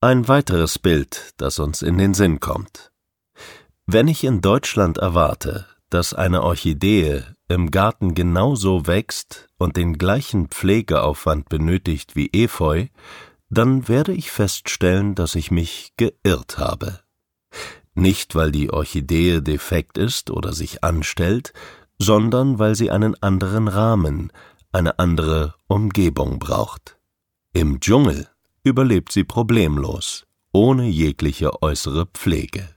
Ein weiteres Bild, das uns in den Sinn kommt. Wenn ich in Deutschland erwarte, dass eine Orchidee im Garten genauso wächst und den gleichen Pflegeaufwand benötigt wie Efeu, dann werde ich feststellen, dass ich mich geirrt habe. Nicht, weil die Orchidee defekt ist oder sich anstellt, sondern weil sie einen anderen Rahmen, eine andere Umgebung braucht. Im Dschungel überlebt sie problemlos, ohne jegliche äußere Pflege.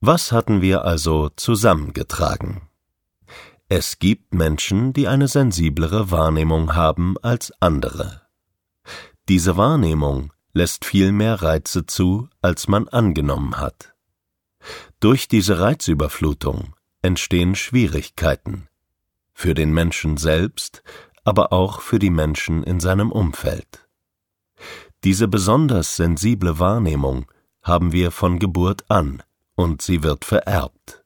Was hatten wir also zusammengetragen? Es gibt Menschen, die eine sensiblere Wahrnehmung haben als andere. Diese Wahrnehmung lässt viel mehr Reize zu, als man angenommen hat. Durch diese Reizüberflutung entstehen Schwierigkeiten für den Menschen selbst, aber auch für die Menschen in seinem Umfeld. Diese besonders sensible Wahrnehmung haben wir von Geburt an und sie wird vererbt.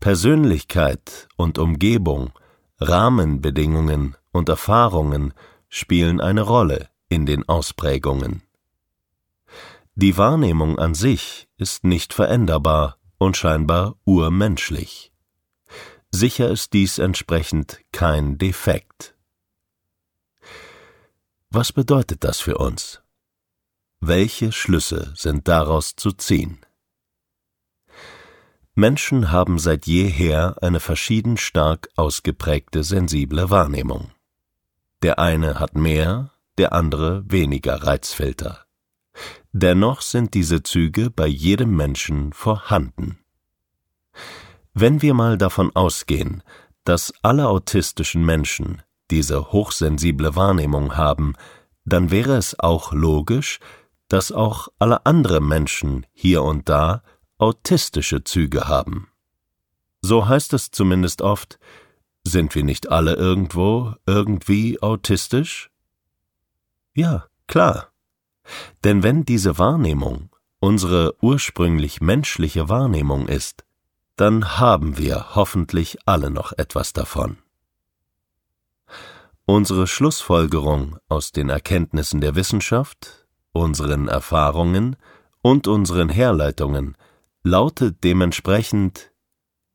Persönlichkeit und Umgebung, Rahmenbedingungen und Erfahrungen spielen eine Rolle in den Ausprägungen. Die Wahrnehmung an sich ist nicht veränderbar und scheinbar urmenschlich. Sicher ist dies entsprechend kein Defekt. Was bedeutet das für uns? Welche Schlüsse sind daraus zu ziehen? Menschen haben seit jeher eine verschieden stark ausgeprägte sensible Wahrnehmung. Der eine hat mehr, der andere weniger Reizfilter. Dennoch sind diese Züge bei jedem Menschen vorhanden. Wenn wir mal davon ausgehen, dass alle autistischen Menschen diese hochsensible Wahrnehmung haben, dann wäre es auch logisch, dass auch alle andere Menschen hier und da autistische Züge haben. So heißt es zumindest oft, sind wir nicht alle irgendwo irgendwie autistisch? Ja, klar. Denn wenn diese Wahrnehmung unsere ursprünglich menschliche Wahrnehmung ist, dann haben wir hoffentlich alle noch etwas davon. Unsere Schlussfolgerung aus den Erkenntnissen der Wissenschaft, unseren Erfahrungen und unseren Herleitungen lautet dementsprechend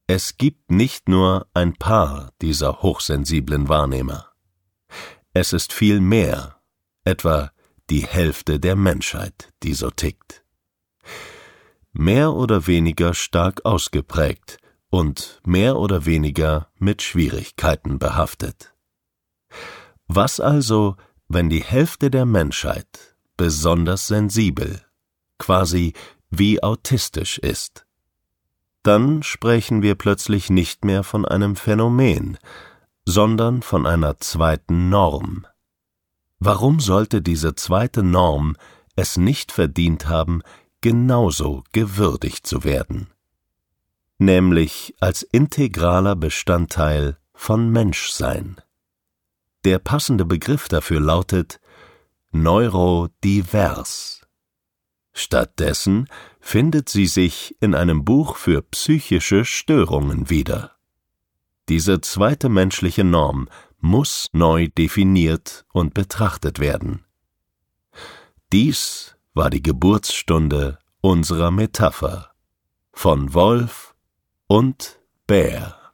Es gibt nicht nur ein paar dieser hochsensiblen Wahrnehmer. Es ist viel mehr, etwa die Hälfte der Menschheit, die so tickt mehr oder weniger stark ausgeprägt und mehr oder weniger mit Schwierigkeiten behaftet. Was also, wenn die Hälfte der Menschheit besonders sensibel, quasi wie autistisch ist? Dann sprechen wir plötzlich nicht mehr von einem Phänomen, sondern von einer zweiten Norm. Warum sollte diese zweite Norm es nicht verdient haben, genauso gewürdigt zu werden, nämlich als integraler Bestandteil von Menschsein. Der passende Begriff dafür lautet neurodivers. Stattdessen findet sie sich in einem Buch für psychische Störungen wieder. Diese zweite menschliche Norm muss neu definiert und betrachtet werden. Dies war die Geburtsstunde unserer Metapher von Wolf und Bär.